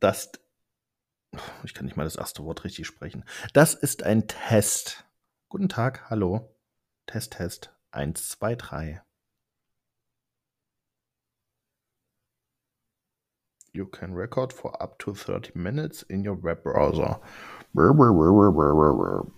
das, ich kann nicht mal das erste Wort richtig sprechen. Das ist ein Test. Guten Tag, hallo. Test, Test. Eins, zwei, drei. You can record for up to 30 minutes in your web browser.